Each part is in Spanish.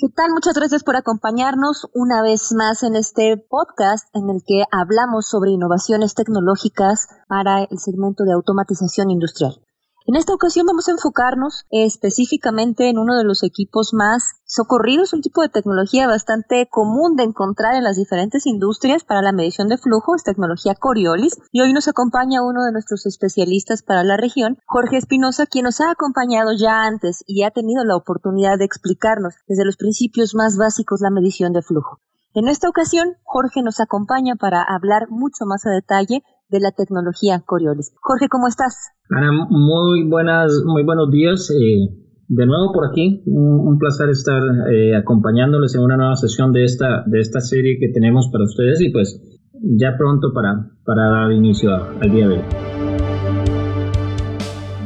¿Qué tal? Muchas gracias por acompañarnos una vez más en este podcast en el que hablamos sobre innovaciones tecnológicas para el segmento de automatización industrial. En esta ocasión vamos a enfocarnos específicamente en uno de los equipos más socorridos, un tipo de tecnología bastante común de encontrar en las diferentes industrias para la medición de flujo, es tecnología Coriolis. Y hoy nos acompaña uno de nuestros especialistas para la región, Jorge Espinosa, quien nos ha acompañado ya antes y ha tenido la oportunidad de explicarnos desde los principios más básicos la medición de flujo. En esta ocasión, Jorge nos acompaña para hablar mucho más a detalle de la tecnología Coriolis. Jorge, ¿cómo estás? Ana, muy buenas, muy buenos días. Eh, de nuevo por aquí, un, placer estar eh, acompañándoles en una nueva sesión de esta, de esta serie que tenemos para ustedes y pues ya pronto para, para dar inicio al día de hoy.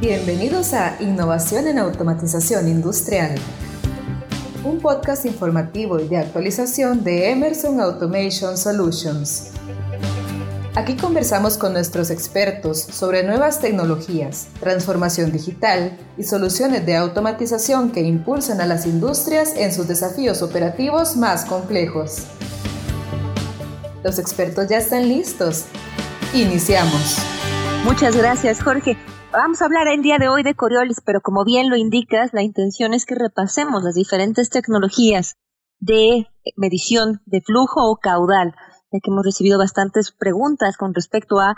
Bienvenidos a Innovación en Automatización Industrial un podcast informativo y de actualización de Emerson Automation Solutions. Aquí conversamos con nuestros expertos sobre nuevas tecnologías, transformación digital y soluciones de automatización que impulsan a las industrias en sus desafíos operativos más complejos. Los expertos ya están listos. Iniciamos. Muchas gracias, Jorge. Vamos a hablar el día de hoy de Coriolis, pero como bien lo indicas, la intención es que repasemos las diferentes tecnologías de medición de flujo o caudal, ya que hemos recibido bastantes preguntas con respecto a,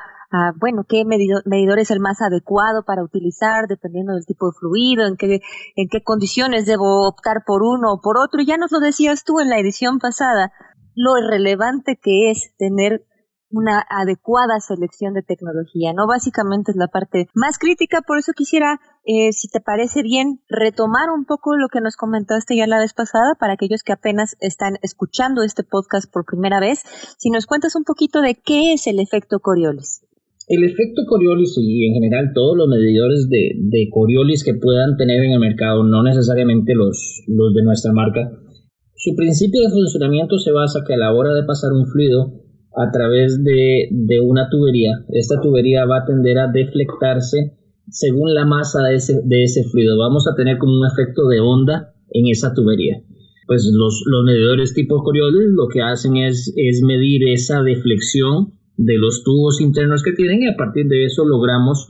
bueno, qué medidor, es el más adecuado para utilizar dependiendo del tipo de fluido, en qué, en qué condiciones debo optar por uno o por otro. Ya nos lo decías tú en la edición pasada, lo relevante que es tener una adecuada selección de tecnología, ¿no? Básicamente es la parte más crítica, por eso quisiera, eh, si te parece bien, retomar un poco lo que nos comentaste ya la vez pasada para aquellos que apenas están escuchando este podcast por primera vez, si nos cuentas un poquito de qué es el efecto Coriolis. El efecto Coriolis y en general todos los medidores de, Coriolis que puedan tener en el mercado, no necesariamente los, los de nuestra marca, su principio de funcionamiento se basa que a la hora de pasar un fluido, a través de, de, una tubería. Esta tubería va a tender a deflectarse según la masa de ese, de ese fluido. Vamos a tener como un efecto de onda en esa tubería. Pues los, los medidores tipo Coriolis lo que hacen es, es medir esa deflexión de los tubos internos que tienen y a partir de eso logramos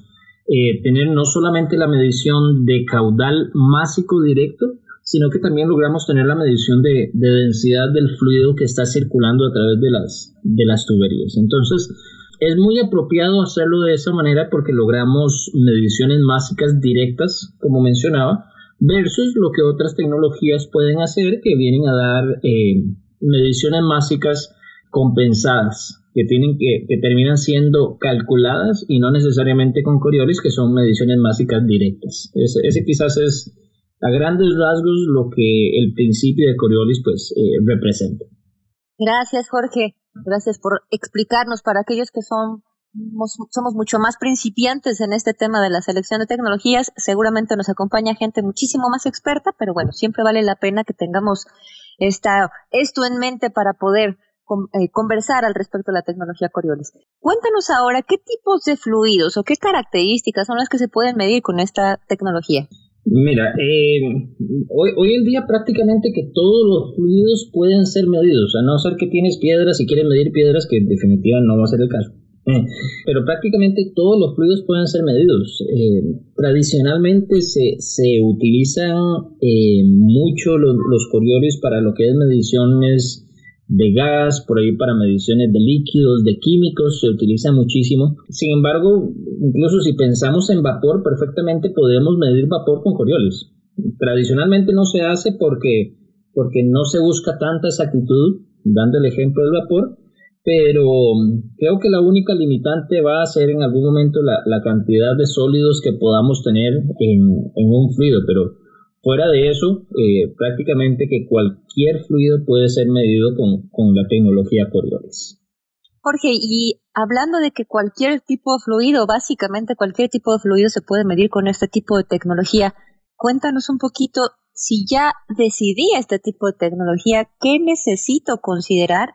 eh, tener no solamente la medición de caudal másico directo, sino que también logramos tener la medición de, densidad del fluido que está circulando a través de las, de las tuberías. Entonces, es muy apropiado hacerlo de esa manera porque logramos mediciones másicas directas, como mencionaba, versus lo que otras tecnologías pueden hacer que vienen a dar eh, mediciones másicas compensadas, que, tienen que, terminan siendo calculadas y no necesariamente con Coriolis, que son mediciones másicas directas. ese quizás es a grandes rasgos lo que el principio de Coriolis pues eh, representa. Gracias Jorge, gracias por explicarnos para aquellos que son somos mucho más principiantes en este tema de la selección de tecnologías, seguramente nos acompaña gente muchísimo más experta, pero bueno, siempre vale la pena que tengamos esta, esto en mente para poder eh, conversar al respecto de la tecnología Coriolis. Cuéntanos ahora qué tipos de fluidos o qué características son las que se pueden medir con esta tecnología. Mira, eh, hoy, hoy en día prácticamente que todos los fluidos pueden ser medidos, a no ser que tienes piedras y quieres medir piedras, que en definitiva no va a ser el caso. Eh, pero prácticamente todos los fluidos pueden ser medidos. Eh, tradicionalmente se, se utilizan mucho los, los coriolis para lo que es mediciones de gas, por ahí para mediciones de líquidos, de químicos, se utiliza muchísimo. Sin embargo, incluso si pensamos en vapor, perfectamente podemos medir vapor con Coriolis. Tradicionalmente no se hace porque, porque no se busca tanta exactitud, dando el ejemplo del vapor, pero creo que la única limitante va a ser en algún momento la, la cantidad de sólidos que podamos tener en, en un fluido, pero Fuera de eso, eh, prácticamente que cualquier fluido puede ser medido con, la tecnología Coriolis. Jorge, y hablando de que cualquier tipo de fluido, básicamente cualquier tipo de fluido se puede medir con este tipo de tecnología, cuéntanos un poquito, si ya decidí este tipo de tecnología, ¿qué necesito considerar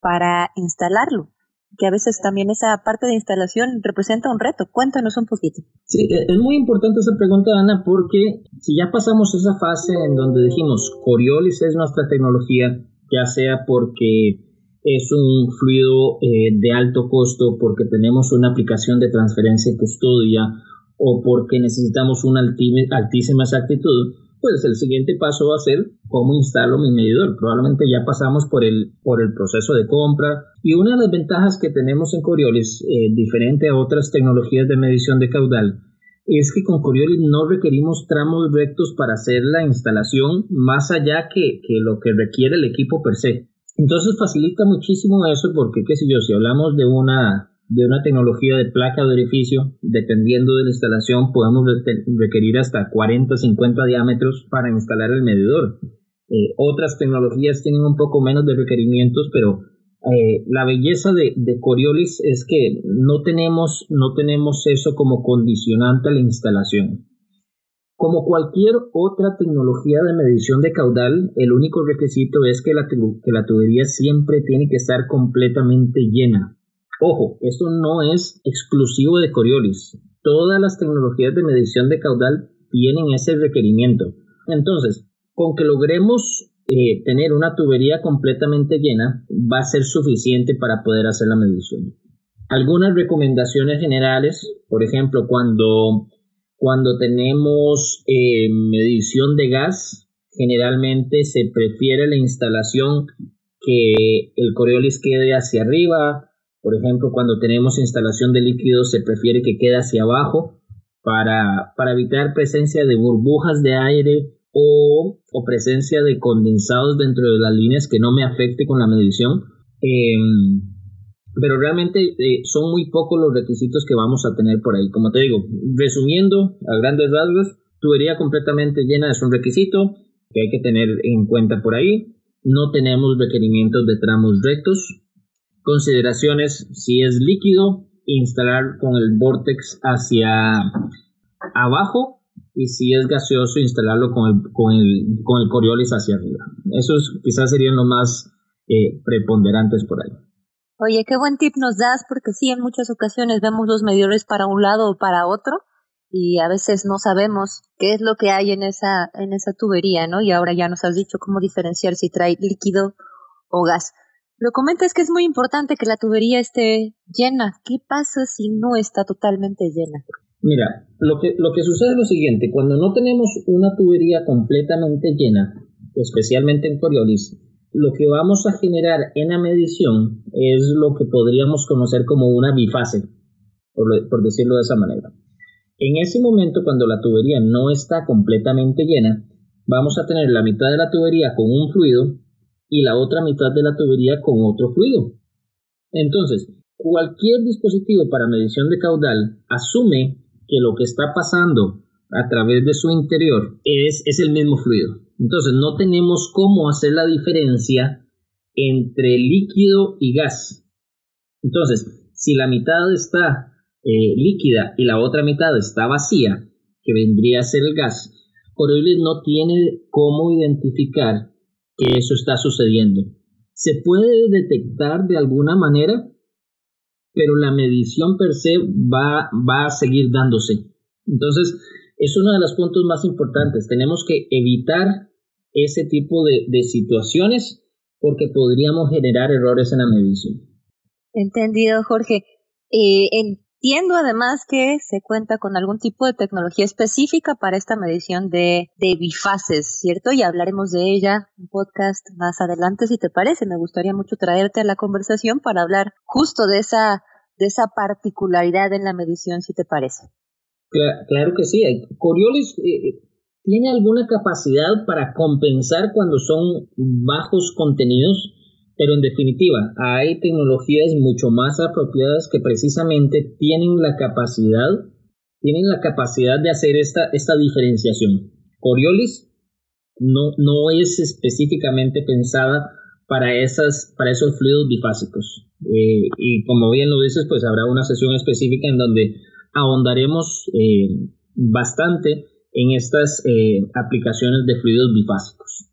para instalarlo? Que a veces también esa parte de instalación representa un reto. Cuéntanos un poquito. Sí, e, es muy importante esa pregunta, Ana, porque si ya pasamos esa fase en donde dijimos Coriolis es nuestra tecnología, ya sea porque es un fluido eh, de alto costo, porque tenemos una aplicación de transferencia y custodia, o porque necesitamos una altísima exactitud, pues el siguiente paso va a ser cómo instalo mi medidor. Probablemente ya pasamos por el, por el proceso de compra. Y una de las ventajas que tenemos en Coriolis, eh, diferente a otras tecnologías de medición de caudal, es que con Coriolis no requerimos tramos rectos para hacer la instalación más allá que, que lo que requiere el equipo per se. Entonces facilita muchísimo eso porque, qué sé yo, si hablamos de una de una tecnología de placa de orificio, dependiendo de la instalación, podemos requerir hasta 40 50 diámetros para instalar el medidor. Eh, otras tecnologías tienen un poco menos de requerimientos, pero eh, la belleza de, de, Coriolis es que no tenemos, no tenemos eso como condicionante a la instalación. Como cualquier otra tecnología de medición de caudal, el único requisito es que la, que la tubería siempre tiene que estar completamente llena. Ojo, esto no es exclusivo de Coriolis. Todas las tecnologías de medición de caudal tienen ese requerimiento. Entonces, con que logremos eh, tener una tubería completamente llena, va a ser suficiente para poder hacer la medición. Algunas recomendaciones generales, por ejemplo, cuando, cuando tenemos eh, medición de gas, generalmente se prefiere la instalación que el Coriolis quede hacia arriba por ejemplo, cuando tenemos instalación de líquidos se prefiere que quede hacia abajo para, evitar presencia de burbujas de aire o, o, presencia de condensados dentro de las líneas que no me afecte con la medición. Em, pero realmente eh, son muy pocos los requisitos que vamos a tener por ahí. Como te digo, resumiendo a grandes rasgos, tubería completamente llena es un requisito que hay que tener en cuenta por ahí. No tenemos requerimientos de tramos rectos, Consideraciones, si es líquido, instalar con el vortex hacia abajo y si es gaseoso, instalarlo con el, con el, con el Coriolis hacia arriba. Esos quizás serían los más eh, preponderantes por ahí. Oye, qué buen tip nos das, porque sí, en muchas ocasiones vemos los medidores para un lado o para otro y a veces no sabemos qué es lo que hay en esa, en esa tubería, ¿no? Y ahora ya nos has dicho cómo diferenciar si trae líquido o gas. Lo comenta es que es muy importante que la tubería esté llena. ¿Qué pasa si no está totalmente llena? Mira, lo que, lo que sucede es lo siguiente, cuando no tenemos una tubería completamente llena, especialmente en Coriolis, lo que vamos a generar en la medición es lo que podríamos conocer como una bifase, por decirlo de esa manera. En ese momento, cuando la tubería no está completamente llena, vamos a tener la mitad de la tubería con un fluido y la otra mitad de la tubería con otro fluido. Entonces, cualquier dispositivo para medición de caudal asume que lo que está pasando a través de su interior es, es el mismo fluido. Entonces, no tenemos cómo hacer la diferencia entre líquido y gas. Entonces, si la mitad está eh, líquida y la otra mitad está vacía, que vendría a ser el gas, Coriolis no tiene cómo identificar que eso está sucediendo. Se puede detectar de alguna manera, pero la medición per se va, va a seguir dándose. Entonces, es uno de los puntos más importantes. Tenemos que evitar ese tipo de, de situaciones porque podríamos generar errores en la medición. Entendido, Jorge. Eh, Entiendo además que se cuenta con algún tipo de tecnología específica para esta medición de, de bifases, ¿cierto? Y hablaremos de ella en podcast más adelante, si te parece. Me gustaría mucho traerte a la conversación para hablar justo de esa, de esa particularidad en la medición, si te parece. Claro, que sí. Coriolis eh, tiene alguna capacidad para compensar cuando son bajos contenidos pero en definitiva, hay tecnologías mucho más apropiadas que precisamente tienen la capacidad, tienen la capacidad de hacer esta, esta diferenciación. Coriolis no, no es específicamente pensada para, esas, para esos fluidos bifásicos. Eh, y como bien lo dices, pues habrá una sesión específica en donde ahondaremos eh, bastante en estas eh, aplicaciones de fluidos bifásicos.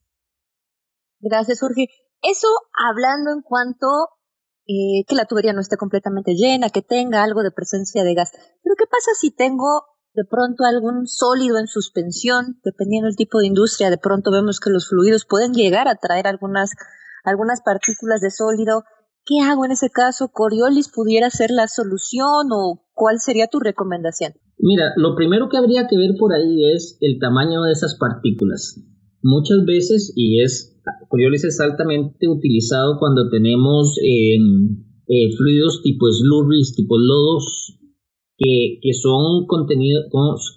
Gracias, Jorge. Eso hablando en cuanto eh, que la tubería no esté completamente llena, que tenga algo de presencia de gas. Pero ¿qué pasa si tengo de pronto algún sólido en suspensión, dependiendo del tipo de industria, de pronto vemos que los fluidos pueden llegar a traer algunas, algunas partículas de sólido. ¿Qué hago en ese caso? ¿Coriolis pudiera ser la solución o cuál sería tu recomendación? Mira, lo primero que habría que ver por ahí es el tamaño de esas partículas. Muchas veces, y es, Coriolis es altamente utilizado cuando tenemos em, eh, fluidos tipo slurries, tipo lodos, que, son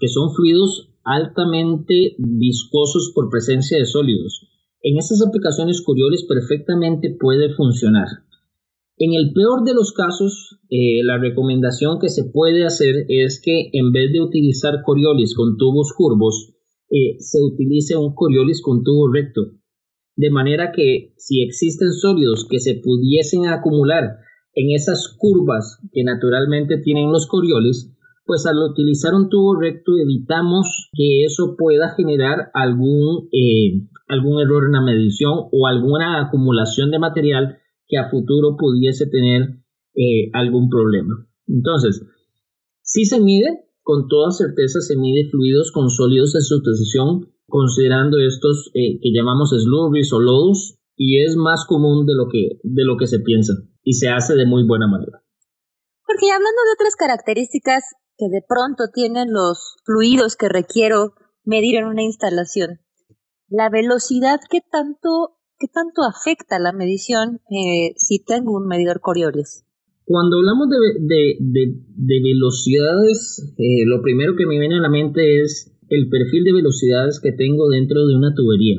que son fluidos altamente viscosos por presencia de sólidos. En estas aplicaciones Coriolis perfectamente puede funcionar. En el peor de los casos, eh, la recomendación que se puede hacer es que en vez de utilizar Coriolis con tubos curvos, eh, se utilice un Coriolis con tubo recto. De manera que si existen sólidos que se pudiesen acumular en esas curvas que naturalmente tienen los Coriolis, pues al utilizar un tubo recto evitamos que eso pueda generar algún, eh, algún error en la medición o alguna acumulación de material que a futuro pudiese tener eh, algún problema. Entonces, si se mide, con toda certeza se mide fluidos con sólidos en sustitución, considerando estos eh, que llamamos slurries o lodos, y es más común de lo, que, de lo que se piensa y se hace de muy buena manera. Porque hablando de otras características que de pronto tienen los fluidos que requiero medir en una instalación, la velocidad que tanto, que tanto afecta la medición eh, si tengo un medidor Coriolis. Cuando hablamos de, de, velocidades, eh, lo primero que me viene a la mente es el perfil de velocidades que tengo dentro de una tubería.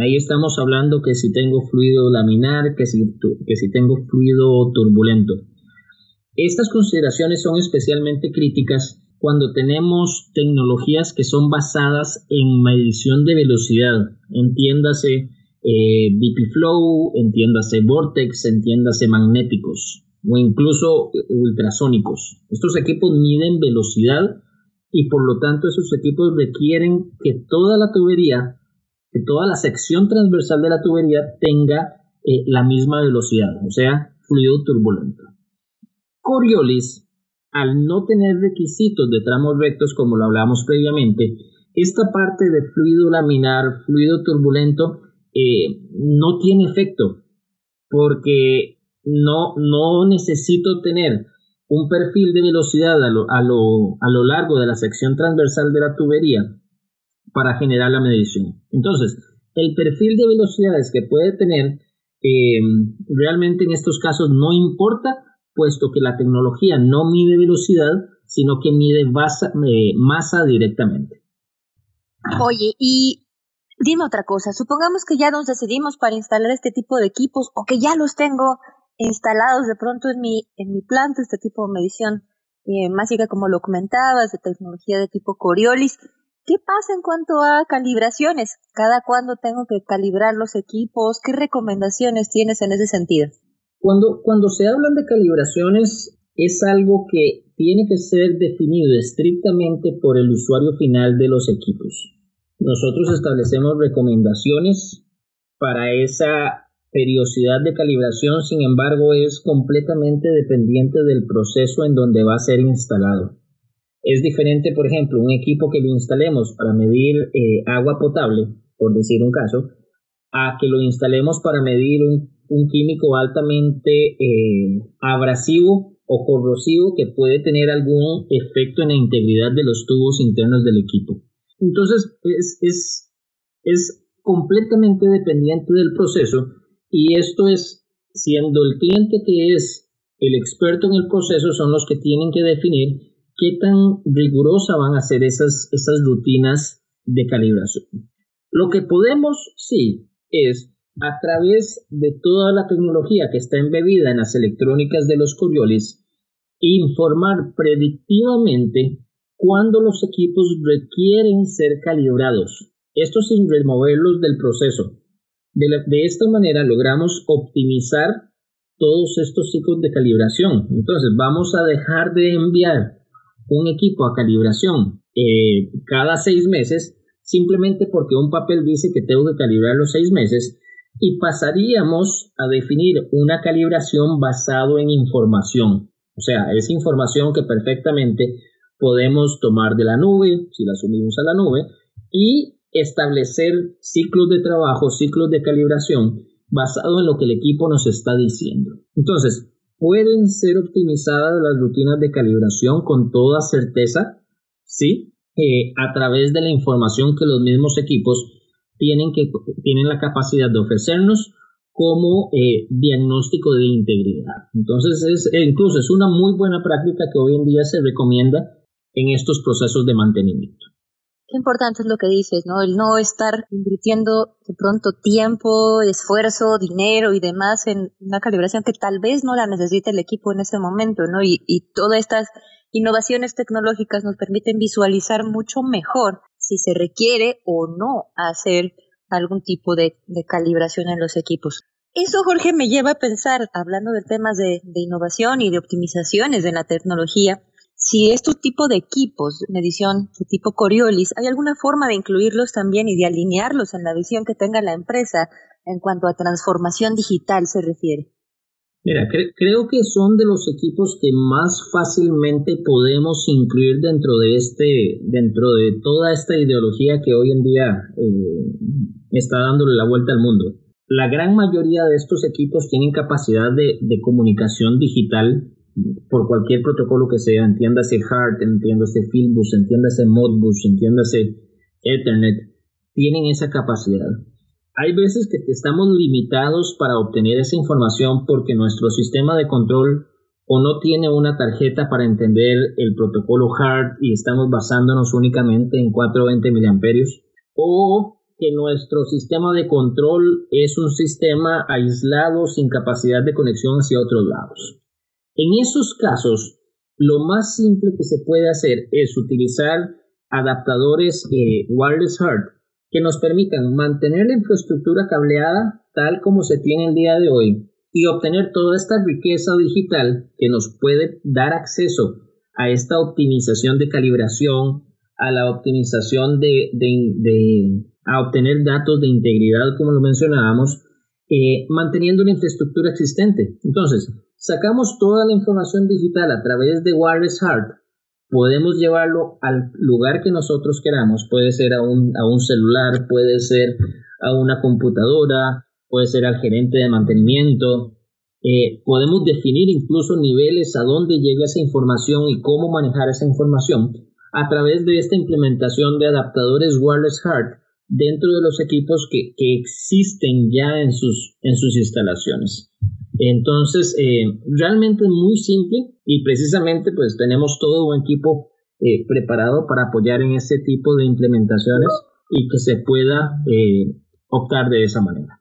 Ahí estamos hablando que si tengo fluido laminar, que si, que si tengo fluido turbulento. Estas consideraciones son especialmente críticas cuando tenemos tecnologías que son basadas en medición de velocidad, entiéndase eh, Flow, entiéndase Vortex, entiéndase magnéticos o incluso ultrasónicos. Estos equipos miden velocidad y por lo tanto esos equipos requieren que toda la tubería que toda la sección transversal de la tubería tenga eh, la misma velocidad, o sea, fluido turbulento. Coriolis, al no tener requisitos de tramos rectos como lo hablábamos previamente, esta parte de fluido laminar, fluido turbulento, eh, no tiene efecto porque no, no necesito tener un perfil de velocidad a lo, a, lo, a lo largo de la sección transversal de la tubería para generar la medición. Entonces, el perfil de velocidades que puede tener eh, realmente en estos casos no importa, puesto que la tecnología no mide velocidad, sino que mide eh, masa directamente. Oye, y dime otra cosa, supongamos que ya nos decidimos para instalar este tipo de equipos o que ya los tengo instalados de pronto en mi, en mi planta, este tipo de medición eh, mágica como lo comentabas, de tecnología de tipo Coriolis. ¿Qué pasa en cuanto a calibraciones? ¿Cada cuándo tengo que calibrar los equipos? ¿Qué recomendaciones tienes en ese sentido? Cuando, cuando se hablan de calibraciones, es algo que tiene que ser definido estrictamente por el usuario final de los equipos. Nosotros establecemos recomendaciones para esa periodicidad de calibración, sin embargo, es completamente dependiente del proceso en donde va a ser instalado. Es diferente, por ejemplo, un equipo que lo instalemos para medir eh, agua potable, por decir un caso, a que lo instalemos para medir un, químico altamente eh, abrasivo o corrosivo que puede tener algún efecto en la integridad de los tubos internos del equipo. Entonces, es, completamente dependiente del proceso y esto es siendo el cliente que es el experto en el proceso son los que tienen que definir qué tan rigurosa van a ser esas, esas rutinas de calibración. Lo que podemos, sí, es a través de toda la tecnología que está embebida en las electrónicas de los Coriolis, informar predictivamente cuándo los equipos requieren ser calibrados. Esto sin removerlos del proceso. De, esta manera logramos optimizar todos estos ciclos de calibración. Entonces vamos a dejar de enviar un equipo a calibración eh, cada seis meses, simplemente porque un papel dice que tengo que calibrar los seis meses, y pasaríamos a definir una calibración basado en información. O sea, es información que perfectamente podemos tomar de la nube, si la subimos a la nube, y establecer ciclos de trabajo, ciclos de calibración basado en lo que el equipo nos está diciendo. Entonces, ¿pueden ser optimizadas las rutinas de calibración con toda certeza? Sí, eh, a través de la información que los mismos equipos tienen, que, tienen la capacidad de ofrecernos como eh, diagnóstico de integridad. Entonces, es, e incluso es una muy buena práctica que hoy en día se recomienda en estos procesos de mantenimiento. Qué importante es lo que dices, ¿no? El no estar invirtiendo de pronto tiempo, esfuerzo, dinero y demás en una calibración que tal vez no la necesite el equipo en ese momento, ¿no? Y, todas estas innovaciones tecnológicas nos permiten visualizar mucho mejor si se requiere o no hacer algún tipo de, calibración en los equipos. Eso, Jorge, me lleva a pensar, hablando de temas de innovación y de optimizaciones de la tecnología, si este tipo de equipos medición de tipo Coriolis, ¿hay alguna forma de incluirlos también y de alinearlos en la visión que tenga la empresa en cuanto a transformación digital se refiere? Mira, creo que son de los equipos que más fácilmente podemos incluir dentro de este, dentro de toda esta ideología que hoy en día eh, está dándole la vuelta al mundo. La gran mayoría de estos equipos tienen capacidad de comunicación digital por cualquier protocolo que sea, entiéndase HART, entiéndase Fieldbus, entiéndase Modbus, entiéndase Ethernet, tienen esa capacidad. Hay veces que estamos limitados para obtener esa información porque nuestro sistema de control o no tiene una tarjeta para entender el protocolo HART y estamos basándonos únicamente en 420 miliamperios o que nuestro sistema de control es un sistema aislado sin capacidad de conexión hacia otros lados. En esos casos, lo más simple que se puede hacer es utilizar adaptadores eh, wireless HART que nos permitan mantener la infraestructura cableada tal como se tiene el día de hoy y obtener toda esta riqueza digital que nos puede dar acceso a esta optimización de calibración, a la optimización de, a obtener datos de integridad, como lo mencionábamos, eh, manteniendo la infraestructura existente. Entonces, sacamos toda la información digital a través de Wireless Heart podemos llevarlo al lugar que nosotros queramos. Puede ser a un, a un celular, puede ser a una computadora, puede ser al gerente de mantenimiento. Eh, podemos definir incluso niveles a dónde llega esa información y cómo manejar esa información a través de esta implementación de adaptadores wireless HART dentro de los equipos que, que existen ya en sus, en sus instalaciones. Entonces, eh, realmente es muy simple y precisamente pues tenemos todo un equipo eh, preparado para apoyar en ese tipo de implementaciones y que se pueda eh, optar de esa manera.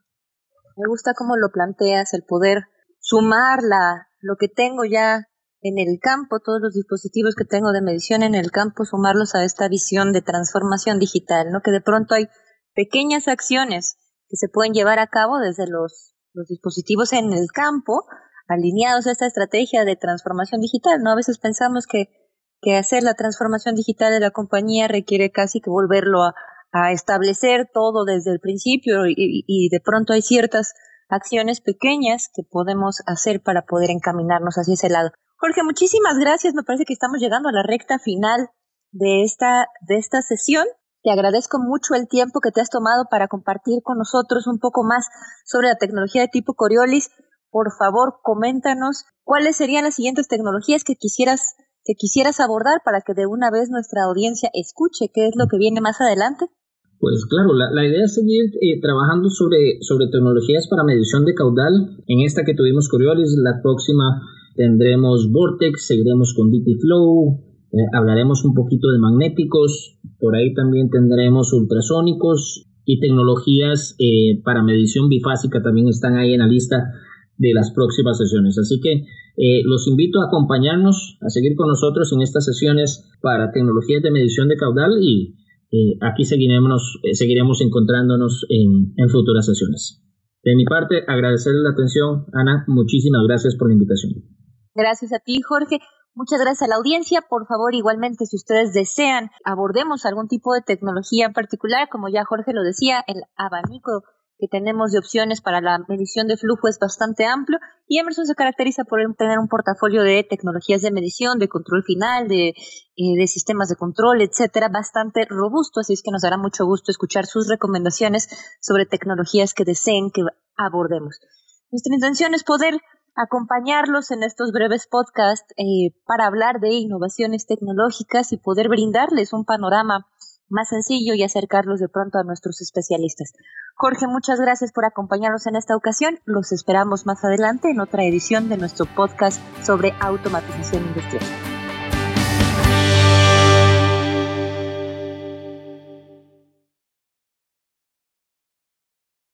Me gusta cómo lo planteas, el poder sumar la, lo que tengo ya en el campo, todos los dispositivos que tengo de medición en el campo, sumarlos a esta visión de transformación digital, ¿no? Que de pronto hay pequeñas acciones que se pueden llevar a cabo desde los dispositivos en el campo alineados a esta estrategia de transformación digital, ¿no? A veces pensamos que, que hacer la transformación digital de la compañía requiere casi que volverlo a, a establecer todo desde el principio y, y, de pronto hay ciertas acciones pequeñas que podemos hacer para poder encaminarnos hacia ese lado. Jorge, muchísimas gracias. Me parece que estamos llegando a la recta final de esta, de esta sesión. Te agradezco mucho el tiempo que te has tomado para compartir con nosotros un poco más sobre la tecnología de tipo Coriolis. Por favor, coméntanos cuáles serían las siguientes tecnologías que quisieras que quisieras abordar para que de una vez nuestra audiencia escuche qué es lo que viene más adelante. Pues claro, la, idea es seguir eh, trabajando sobre, sobre tecnologías para medición de caudal. En esta que tuvimos Coriolis, la próxima tendremos Vortex, seguiremos con DP Flow, eh, hablaremos un poquito de magnéticos, por ahí también tendremos ultrasónicos y tecnologías eh, para medición bifásica también están ahí en la lista de las próximas sesiones. Así que eh, los invito a acompañarnos, a seguir con nosotros en estas sesiones para tecnologías de medición de caudal y aquí seguiremos, seguiremos encontrándonos en, en futuras sesiones. De mi parte, agradecerle la atención. Ana, muchísimas gracias por la invitación. Gracias a ti, Jorge. Muchas gracias a la audiencia. Por favor, igualmente, si ustedes desean, abordemos algún tipo de tecnología en particular, como ya Jorge lo decía, el abanico que tenemos de opciones para la medición de flujo es bastante amplio y Emerson se caracteriza por tener un portafolio de tecnologías de medición, de control final, de, eh, sistemas de control, etcétera, bastante robusto, así es que nos dará mucho gusto escuchar sus recomendaciones sobre tecnologías que deseen que abordemos. Nuestra intención es poder acompañarlos en estos breves podcasts eh, para hablar de innovaciones tecnológicas y poder brindarles un panorama más sencillo y acercarlos de pronto a nuestros especialistas. Jorge, muchas gracias por acompañarnos en esta ocasión. Los esperamos más adelante en otra edición de nuestro podcast sobre automatización industrial.